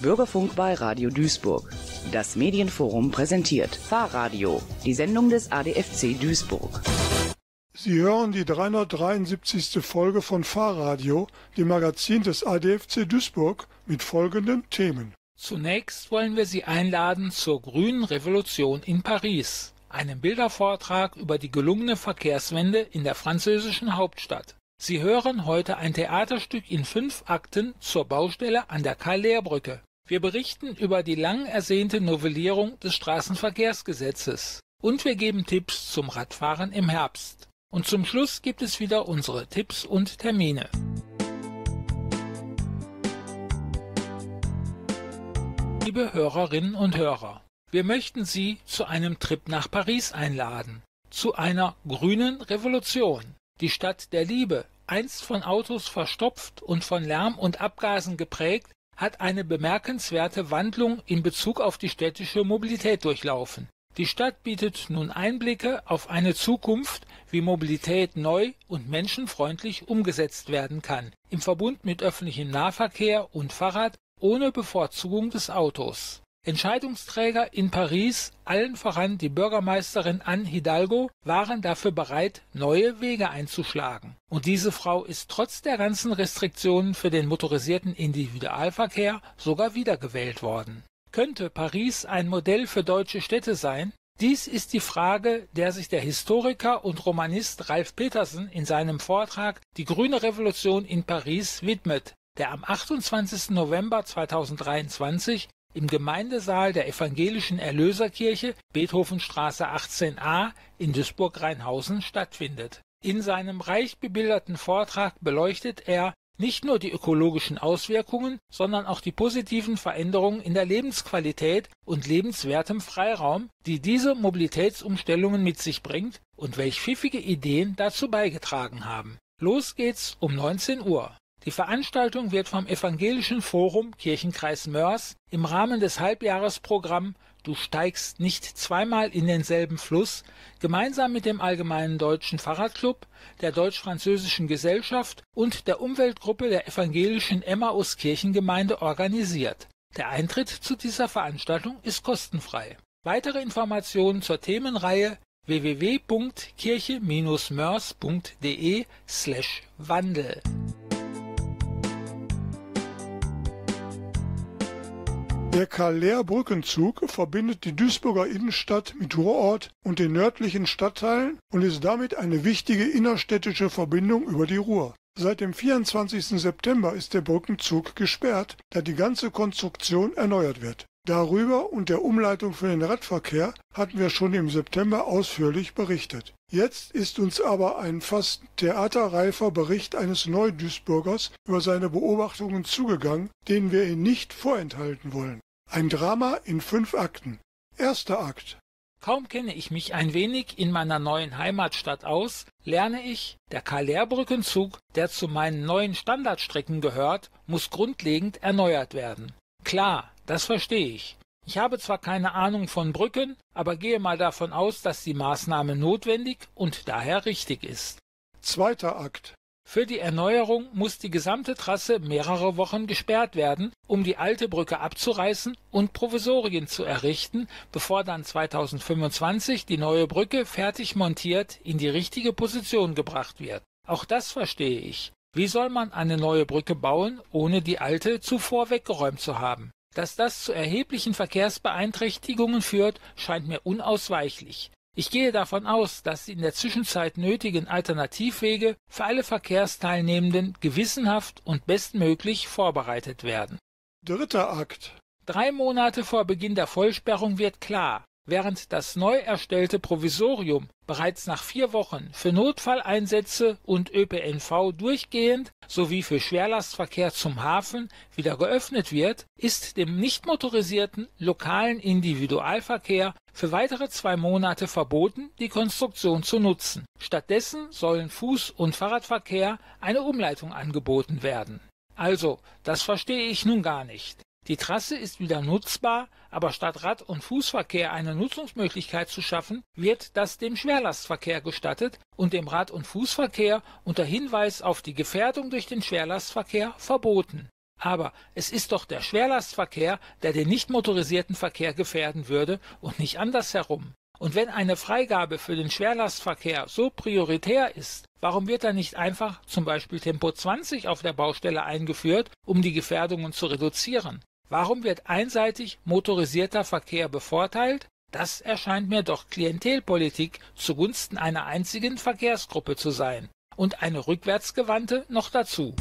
Bürgerfunk bei Radio Duisburg. Das Medienforum präsentiert Fahrradio, die Sendung des ADFC Duisburg. Sie hören die 373. Folge von Fahrradio, dem Magazin des ADFC Duisburg, mit folgenden Themen. Zunächst wollen wir Sie einladen zur Grünen Revolution in Paris, einem Bildervortrag über die gelungene Verkehrswende in der französischen Hauptstadt. Sie hören heute ein Theaterstück in fünf Akten zur Baustelle an der Karl-Lehr-Brücke. Wir berichten über die lang ersehnte Novellierung des Straßenverkehrsgesetzes. Und wir geben Tipps zum Radfahren im Herbst. Und zum Schluss gibt es wieder unsere Tipps und Termine. Liebe Hörerinnen und Hörer, wir möchten Sie zu einem Trip nach Paris einladen. Zu einer grünen Revolution. Die Stadt der Liebe, einst von Autos verstopft und von Lärm und Abgasen geprägt, hat eine bemerkenswerte Wandlung in Bezug auf die städtische Mobilität durchlaufen. Die Stadt bietet nun Einblicke auf eine Zukunft, wie Mobilität neu und menschenfreundlich umgesetzt werden kann, im Verbund mit öffentlichem Nahverkehr und Fahrrad ohne Bevorzugung des Autos. Entscheidungsträger in Paris, allen voran die Bürgermeisterin Anne Hidalgo, waren dafür bereit, neue Wege einzuschlagen. Und diese Frau ist trotz der ganzen Restriktionen für den motorisierten Individualverkehr sogar wiedergewählt worden. Könnte Paris ein Modell für deutsche Städte sein? Dies ist die Frage, der sich der Historiker und Romanist Ralf Petersen in seinem Vortrag Die grüne Revolution in Paris widmet, der am 28. November 2023 im Gemeindesaal der Evangelischen Erlöserkirche Beethovenstraße 18a in Duisburg-Rheinhausen stattfindet. In seinem reich bebilderten Vortrag beleuchtet er nicht nur die ökologischen Auswirkungen, sondern auch die positiven Veränderungen in der Lebensqualität und lebenswertem Freiraum, die diese Mobilitätsumstellungen mit sich bringt und welch pfiffige Ideen dazu beigetragen haben. Los geht's um 19 Uhr. Die Veranstaltung wird vom Evangelischen Forum Kirchenkreis Mörs im Rahmen des Halbjahresprogramms Du steigst nicht zweimal in denselben Fluss gemeinsam mit dem Allgemeinen Deutschen Fahrradclub, der Deutsch-Französischen Gesellschaft und der Umweltgruppe der evangelischen Emmaus Kirchengemeinde organisiert. Der Eintritt zu dieser Veranstaltung ist kostenfrei. Weitere Informationen zur Themenreihe www.kirche-mörs.de Der Karl-Lehr-Brückenzug verbindet die Duisburger Innenstadt mit Ruhrort und den nördlichen Stadtteilen und ist damit eine wichtige innerstädtische Verbindung über die Ruhr. Seit dem 24. September ist der Brückenzug gesperrt, da die ganze Konstruktion erneuert wird. Darüber und der Umleitung für den Radverkehr hatten wir schon im September ausführlich berichtet. Jetzt ist uns aber ein fast theaterreifer Bericht eines Neudüsburgers über seine Beobachtungen zugegangen, den wir Ihnen nicht vorenthalten wollen. Ein Drama in fünf Akten. Erster Akt. Kaum kenne ich mich ein wenig in meiner neuen Heimatstadt aus, lerne ich, der Karl-Lehr-Brückenzug, der zu meinen neuen Standardstrecken gehört, muss grundlegend erneuert werden. Klar, das verstehe ich. Ich habe zwar keine Ahnung von Brücken, aber gehe mal davon aus, dass die Maßnahme notwendig und daher richtig ist. Zweiter Akt. Für die Erneuerung muss die gesamte Trasse mehrere Wochen gesperrt werden, um die alte Brücke abzureißen und Provisorien zu errichten, bevor dann 2025 die neue Brücke fertig montiert in die richtige Position gebracht wird. Auch das verstehe ich. Wie soll man eine neue Brücke bauen, ohne die alte zuvor weggeräumt zu haben? Dass das zu erheblichen Verkehrsbeeinträchtigungen führt, scheint mir unausweichlich. Ich gehe davon aus, dass die in der Zwischenzeit nötigen Alternativwege für alle Verkehrsteilnehmenden gewissenhaft und bestmöglich vorbereitet werden. Dritter Akt. Drei Monate vor Beginn der Vollsperrung wird klar, während das neu erstellte Provisorium bereits nach vier Wochen für Notfalleinsätze und ÖPNV durchgehend sowie für Schwerlastverkehr zum Hafen wieder geöffnet wird, ist dem nicht motorisierten lokalen Individualverkehr für weitere zwei Monate verboten, die Konstruktion zu nutzen. Stattdessen sollen Fuß- und Fahrradverkehr eine Umleitung angeboten werden. Also, das verstehe ich nun gar nicht. Die Trasse ist wieder nutzbar, aber statt Rad- und Fußverkehr eine Nutzungsmöglichkeit zu schaffen, wird das dem Schwerlastverkehr gestattet und dem Rad- und Fußverkehr unter Hinweis auf die Gefährdung durch den Schwerlastverkehr verboten. Aber es ist doch der Schwerlastverkehr, der den nicht motorisierten Verkehr gefährden würde und nicht andersherum. Und wenn eine Freigabe für den Schwerlastverkehr so prioritär ist, warum wird dann nicht einfach zum Beispiel Tempo 20 auf der Baustelle eingeführt, um die Gefährdungen zu reduzieren? Warum wird einseitig motorisierter Verkehr bevorteilt? Das erscheint mir doch Klientelpolitik zugunsten einer einzigen Verkehrsgruppe zu sein. Und eine rückwärtsgewandte noch dazu.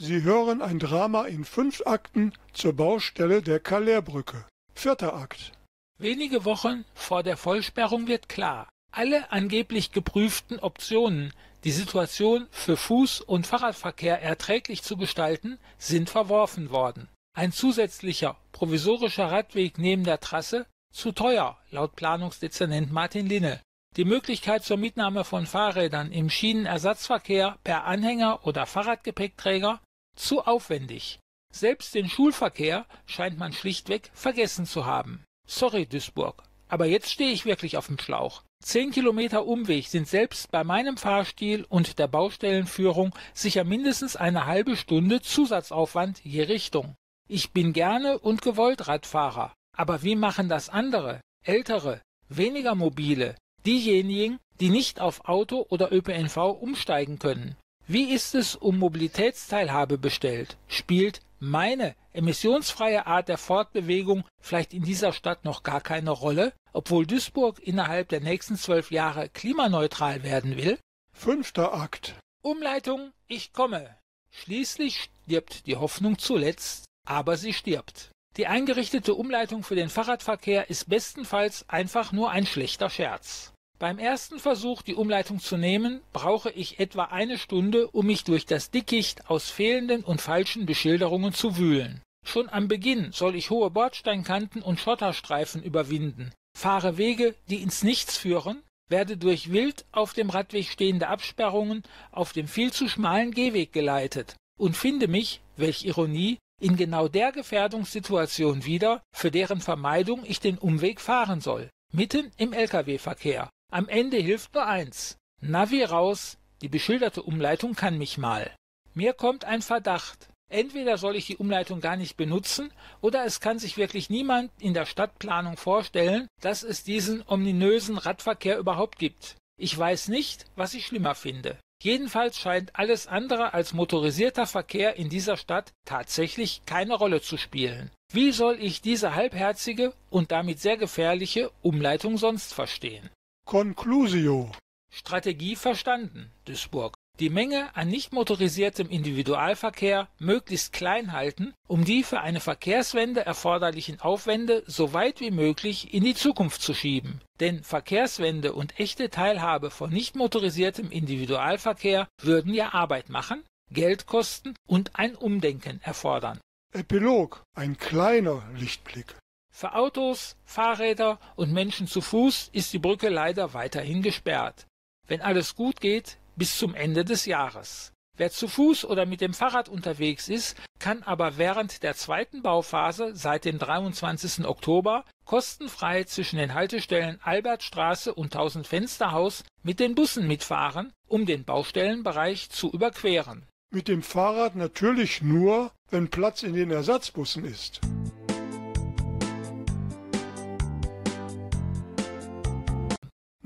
Sie hören ein Drama in fünf Akten zur Baustelle der Calais-Brücke. Vierter Akt. Wenige Wochen vor der Vollsperrung wird klar, alle angeblich geprüften Optionen, die Situation für Fuß- und Fahrradverkehr erträglich zu gestalten, sind verworfen worden. Ein zusätzlicher provisorischer Radweg neben der Trasse zu teuer, laut Planungsdezernent Martin Linne. Die Möglichkeit zur Mitnahme von Fahrrädern im Schienenersatzverkehr per Anhänger oder Fahrradgepäckträger zu aufwendig. Selbst den Schulverkehr scheint man schlichtweg vergessen zu haben. Sorry, Duisburg, aber jetzt stehe ich wirklich auf dem Schlauch. Zehn Kilometer Umweg sind selbst bei meinem Fahrstil und der Baustellenführung sicher mindestens eine halbe Stunde Zusatzaufwand je Richtung. Ich bin gerne und gewollt Radfahrer, aber wie machen das andere, ältere, weniger mobile, diejenigen, die nicht auf Auto oder ÖPNV umsteigen können? Wie ist es um Mobilitätsteilhabe bestellt? Spielt meine emissionsfreie Art der Fortbewegung vielleicht in dieser Stadt noch gar keine Rolle, obwohl Duisburg innerhalb der nächsten zwölf Jahre klimaneutral werden will? Fünfter Akt. Umleitung, ich komme. Schließlich stirbt die Hoffnung zuletzt, aber sie stirbt. Die eingerichtete Umleitung für den Fahrradverkehr ist bestenfalls einfach nur ein schlechter Scherz. Beim ersten Versuch, die Umleitung zu nehmen, brauche ich etwa eine Stunde, um mich durch das Dickicht aus fehlenden und falschen Beschilderungen zu wühlen. Schon am Beginn soll ich hohe Bordsteinkanten und Schotterstreifen überwinden, fahre Wege, die ins Nichts führen, werde durch wild auf dem Radweg stehende Absperrungen auf dem viel zu schmalen Gehweg geleitet und finde mich, welch Ironie, in genau der Gefährdungssituation wieder, für deren Vermeidung ich den Umweg fahren soll, mitten im Lkw-Verkehr. Am Ende hilft nur eins. Navi raus, die beschilderte Umleitung kann mich mal. Mir kommt ein Verdacht. Entweder soll ich die Umleitung gar nicht benutzen, oder es kann sich wirklich niemand in der Stadtplanung vorstellen, dass es diesen ominösen Radverkehr überhaupt gibt. Ich weiß nicht, was ich schlimmer finde. Jedenfalls scheint alles andere als motorisierter Verkehr in dieser Stadt tatsächlich keine Rolle zu spielen. Wie soll ich diese halbherzige und damit sehr gefährliche Umleitung sonst verstehen? Conclusio. Strategie verstanden, Duisburg. Die Menge an nicht motorisiertem Individualverkehr möglichst klein halten, um die für eine Verkehrswende erforderlichen Aufwände so weit wie möglich in die Zukunft zu schieben. Denn Verkehrswende und echte Teilhabe von nicht motorisiertem Individualverkehr würden ja Arbeit machen, Geld kosten und ein Umdenken erfordern. Epilog. Ein kleiner Lichtblick. Für Autos, Fahrräder und Menschen zu Fuß ist die Brücke leider weiterhin gesperrt. Wenn alles gut geht, bis zum Ende des Jahres. Wer zu Fuß oder mit dem Fahrrad unterwegs ist, kann aber während der zweiten Bauphase seit dem 23. Oktober kostenfrei zwischen den Haltestellen Albertstraße und Tausendfensterhaus mit den Bussen mitfahren, um den Baustellenbereich zu überqueren. Mit dem Fahrrad natürlich nur, wenn Platz in den Ersatzbussen ist.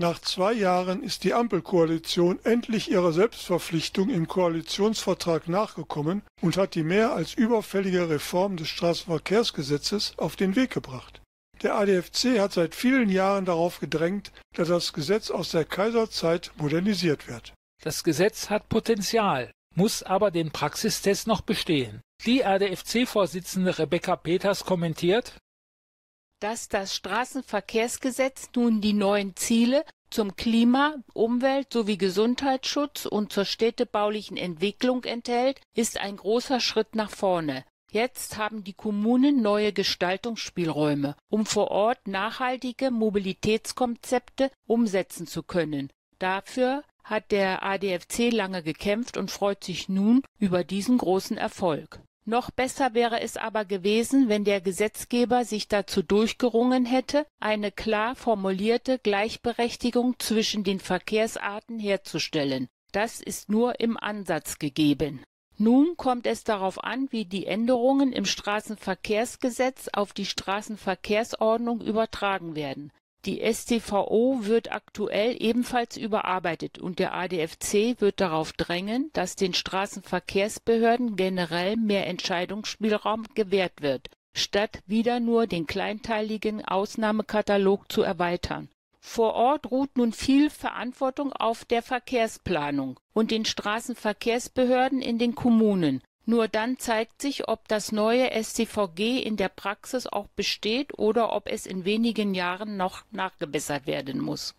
Nach zwei Jahren ist die Ampelkoalition endlich ihrer Selbstverpflichtung im Koalitionsvertrag nachgekommen und hat die mehr als überfällige Reform des Straßenverkehrsgesetzes auf den Weg gebracht. Der ADFC hat seit vielen Jahren darauf gedrängt, dass das Gesetz aus der Kaiserzeit modernisiert wird. Das Gesetz hat Potenzial, muss aber den Praxistest noch bestehen. Die ADFC-Vorsitzende Rebecca Peters kommentiert, dass das Straßenverkehrsgesetz nun die neuen Ziele zum Klima, Umwelt sowie Gesundheitsschutz und zur städtebaulichen Entwicklung enthält, ist ein großer Schritt nach vorne. Jetzt haben die Kommunen neue Gestaltungsspielräume, um vor Ort nachhaltige Mobilitätskonzepte umsetzen zu können. Dafür hat der ADFC lange gekämpft und freut sich nun über diesen großen Erfolg. Noch besser wäre es aber gewesen, wenn der Gesetzgeber sich dazu durchgerungen hätte, eine klar formulierte Gleichberechtigung zwischen den Verkehrsarten herzustellen. Das ist nur im Ansatz gegeben. Nun kommt es darauf an, wie die Änderungen im Straßenverkehrsgesetz auf die Straßenverkehrsordnung übertragen werden. Die StVO wird aktuell ebenfalls überarbeitet und der ADFC wird darauf drängen, dass den Straßenverkehrsbehörden generell mehr Entscheidungsspielraum gewährt wird, statt wieder nur den kleinteiligen Ausnahmekatalog zu erweitern. Vor Ort ruht nun viel Verantwortung auf der Verkehrsplanung und den Straßenverkehrsbehörden in den Kommunen. Nur dann zeigt sich, ob das neue StVG in der Praxis auch besteht oder ob es in wenigen Jahren noch nachgebessert werden muss.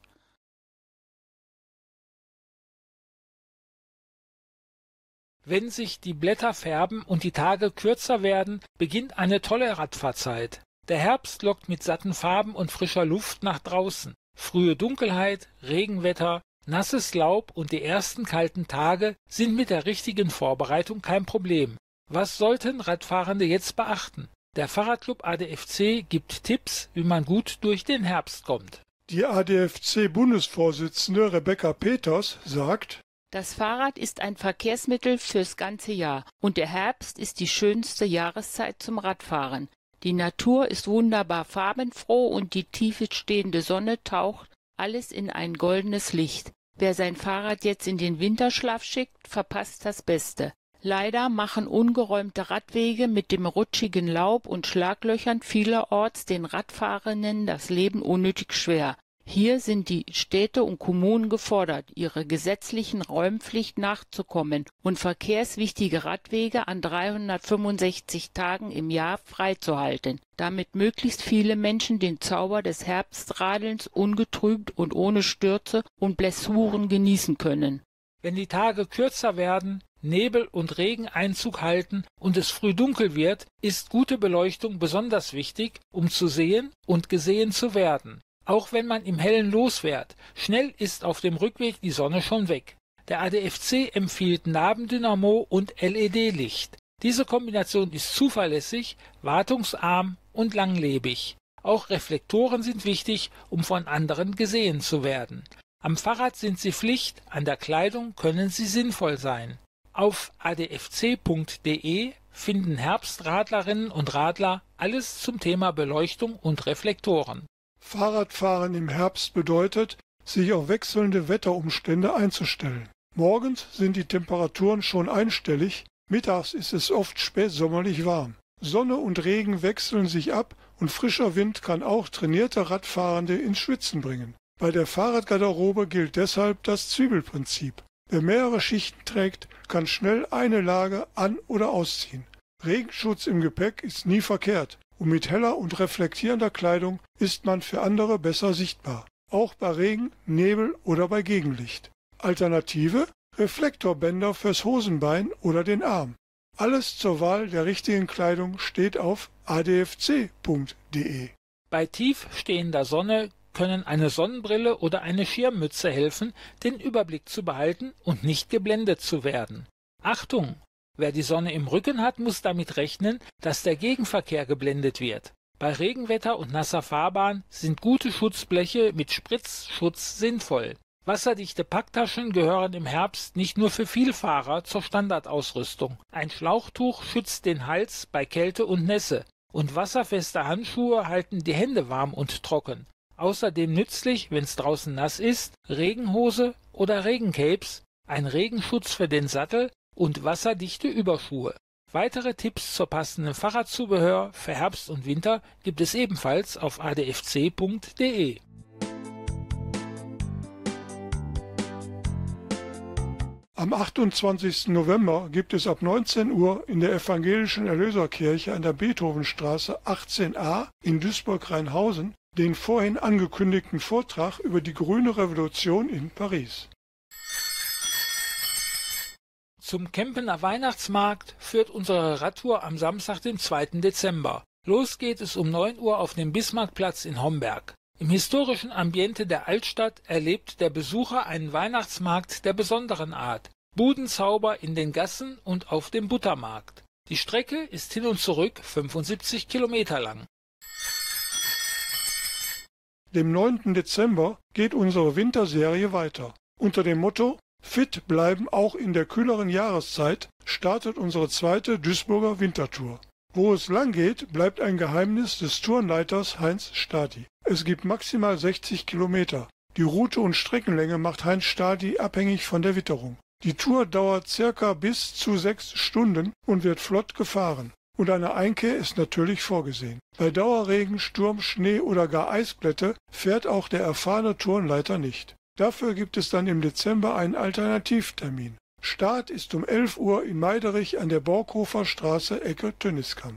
Wenn sich die Blätter färben und die Tage kürzer werden, beginnt eine tolle Radfahrzeit. Der Herbst lockt mit satten Farben und frischer Luft nach draußen. Frühe Dunkelheit, Regenwetter, nasses Laub und die ersten kalten Tage sind mit der richtigen Vorbereitung kein Problem. Was sollten Radfahrende jetzt beachten? Der Fahrradclub ADFC gibt Tipps, wie man gut durch den Herbst kommt. Die ADFC-Bundesvorsitzende Rebecca Peters sagt, das Fahrrad ist ein Verkehrsmittel fürs ganze Jahr und der Herbst ist die schönste Jahreszeit zum Radfahren. Die Natur ist wunderbar farbenfroh und die tiefe stehende Sonne taucht alles in ein goldenes Licht. Wer sein Fahrrad jetzt in den Winterschlaf schickt, verpasst das Beste. Leider machen ungeräumte Radwege mit dem rutschigen Laub und Schlaglöchern vielerorts den Radfahrenden das Leben unnötig schwer. Hier sind die Städte und Kommunen gefordert, ihrer gesetzlichen Räumpflicht nachzukommen und verkehrswichtige Radwege an 365 Tagen im Jahr freizuhalten, damit möglichst viele Menschen den Zauber des Herbstradelns ungetrübt und ohne Stürze und Blessuren genießen können. Wenn die Tage kürzer werden, Nebel und Regen Einzug halten und es früh dunkel wird, ist gute Beleuchtung besonders wichtig, um zu sehen und gesehen zu werden auch wenn man im Hellen losfährt. Schnell ist auf dem Rückweg die Sonne schon weg. Der ADFC empfiehlt Nabendynamo und LED-Licht. Diese Kombination ist zuverlässig, wartungsarm und langlebig. Auch Reflektoren sind wichtig, um von anderen gesehen zu werden. Am Fahrrad sind sie Pflicht, an der Kleidung können sie sinnvoll sein. Auf adfc.de finden Herbstradlerinnen und Radler alles zum Thema Beleuchtung und Reflektoren. Fahrradfahren im Herbst bedeutet, sich auf wechselnde Wetterumstände einzustellen. Morgens sind die Temperaturen schon einstellig, mittags ist es oft spätsommerlich warm. Sonne und Regen wechseln sich ab und frischer Wind kann auch trainierte Radfahrende ins Schwitzen bringen. Bei der Fahrradgarderobe gilt deshalb das Zwiebelprinzip. Wer mehrere Schichten trägt, kann schnell eine Lage an- oder ausziehen. Regenschutz im Gepäck ist nie verkehrt und mit heller und reflektierender Kleidung ist man für andere besser sichtbar, auch bei Regen, Nebel oder bei Gegenlicht. Alternative Reflektorbänder fürs Hosenbein oder den Arm. Alles zur Wahl der richtigen Kleidung steht auf adfc.de. Bei tief stehender Sonne können eine Sonnenbrille oder eine Schirmmütze helfen, den Überblick zu behalten und nicht geblendet zu werden. Achtung! Wer die Sonne im Rücken hat, muss damit rechnen, dass der Gegenverkehr geblendet wird. Bei Regenwetter und nasser Fahrbahn sind gute Schutzbleche mit Spritzschutz sinnvoll. Wasserdichte Packtaschen gehören im Herbst nicht nur für Vielfahrer zur Standardausrüstung. Ein Schlauchtuch schützt den Hals bei Kälte und Nässe und wasserfeste Handschuhe halten die Hände warm und trocken. Außerdem nützlich, wenn's draußen nass ist, Regenhose oder Regencapes, ein Regenschutz für den Sattel und wasserdichte Überschuhe. Weitere Tipps zur passenden Fahrradzubehör für Herbst und Winter gibt es ebenfalls auf adfc.de. Am 28. November gibt es ab 19 Uhr in der Evangelischen Erlöserkirche an der Beethovenstraße 18a in Duisburg-Rheinhausen den vorhin angekündigten Vortrag über die grüne Revolution in Paris. Zum Kempener Weihnachtsmarkt führt unsere Radtour am Samstag, den 2. Dezember. Los geht es um 9 Uhr auf dem Bismarckplatz in Homberg. Im historischen Ambiente der Altstadt erlebt der Besucher einen Weihnachtsmarkt der besonderen Art. Budenzauber in den Gassen und auf dem Buttermarkt. Die Strecke ist hin und zurück 75 Kilometer lang. Dem 9. Dezember geht unsere Winterserie weiter. Unter dem Motto Fit bleiben auch in der kühleren Jahreszeit startet unsere zweite Duisburger Wintertour. Wo es lang geht, bleibt ein Geheimnis des Tourenleiters Heinz Stadi. Es gibt maximal 60 Kilometer. Die Route und Streckenlänge macht Heinz Stadi abhängig von der Witterung. Die Tour dauert circa bis zu sechs Stunden und wird flott gefahren. Und eine Einkehr ist natürlich vorgesehen. Bei Dauerregen, Sturm, Schnee oder gar Eisblätte fährt auch der erfahrene Tourenleiter nicht. Dafür gibt es dann im Dezember einen Alternativtermin. Start ist um 11 Uhr in Meiderich an der Borkhofer Straße Ecke Tönniskam.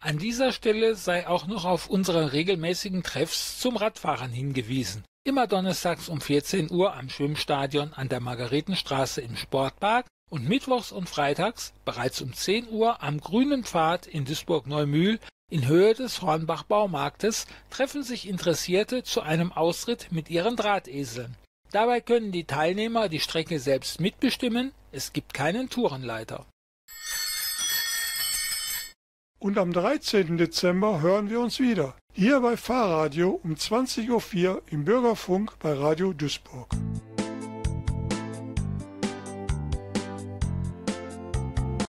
An dieser Stelle sei auch noch auf unsere regelmäßigen Treffs zum Radfahren hingewiesen. Immer donnerstags um 14 Uhr am Schwimmstadion an der Margaretenstraße im Sportpark und mittwochs und freitags bereits um 10 Uhr am Grünen Pfad in Duisburg-Neumühl in Höhe des Hornbach-Baumarktes treffen sich Interessierte zu einem Austritt mit ihren Drahteseln. Dabei können die Teilnehmer die Strecke selbst mitbestimmen, es gibt keinen Tourenleiter. Und am 13. Dezember hören wir uns wieder, hier bei Fahrradio um 20.04 Uhr im Bürgerfunk bei Radio Duisburg.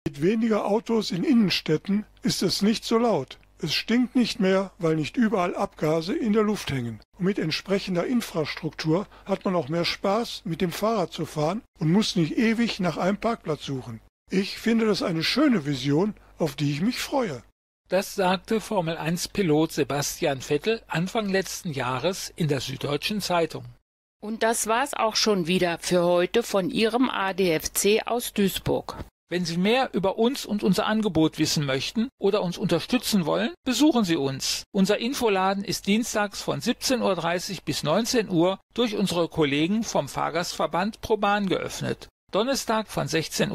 Mit weniger Autos in Innenstädten ist es nicht so laut. Es stinkt nicht mehr, weil nicht überall Abgase in der Luft hängen. Und mit entsprechender Infrastruktur hat man auch mehr Spaß, mit dem Fahrrad zu fahren und muss nicht ewig nach einem Parkplatz suchen. Ich finde das eine schöne Vision, auf die ich mich freue. Das sagte Formel 1 Pilot Sebastian Vettel Anfang letzten Jahres in der Süddeutschen Zeitung. Und das war's auch schon wieder für heute von Ihrem ADFC aus Duisburg. Wenn Sie mehr über uns und unser Angebot wissen möchten oder uns unterstützen wollen, besuchen Sie uns. Unser Infoladen ist dienstags von 17.30 Uhr bis 19 Uhr durch unsere Kollegen vom Fahrgastverband Proban geöffnet. Donnerstag von 16.30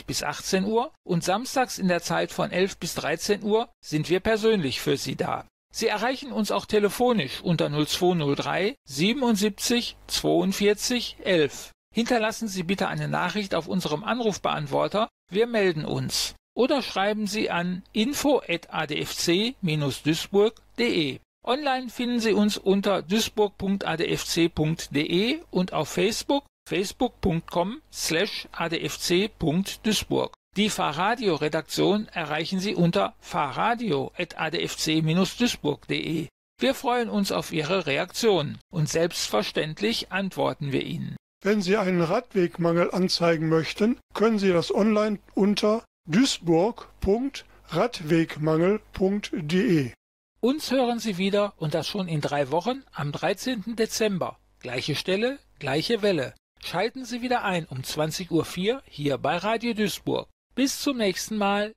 Uhr bis 18 Uhr und samstags in der Zeit von 11 bis 13 Uhr sind wir persönlich für Sie da. Sie erreichen uns auch telefonisch unter 0203 77 42 11. Hinterlassen Sie bitte eine Nachricht auf unserem Anrufbeantworter, wir melden uns. Oder schreiben Sie an info@adfc-duisburg.de. Online finden Sie uns unter duisburg.adfc.de und auf Facebook facebook.com slash adfc.duisburg. Die Fahrradio-Redaktion erreichen Sie unter fahrradio.adfc-duisburg.de. Wir freuen uns auf Ihre Reaktion und selbstverständlich antworten wir Ihnen. Wenn Sie einen Radwegmangel anzeigen möchten, können Sie das online unter duisburg.radwegmangel.de. Uns hören Sie wieder und das schon in drei Wochen am 13. Dezember. Gleiche Stelle, gleiche Welle. Schalten Sie wieder ein um 20.04 Uhr hier bei Radio Duisburg. Bis zum nächsten Mal.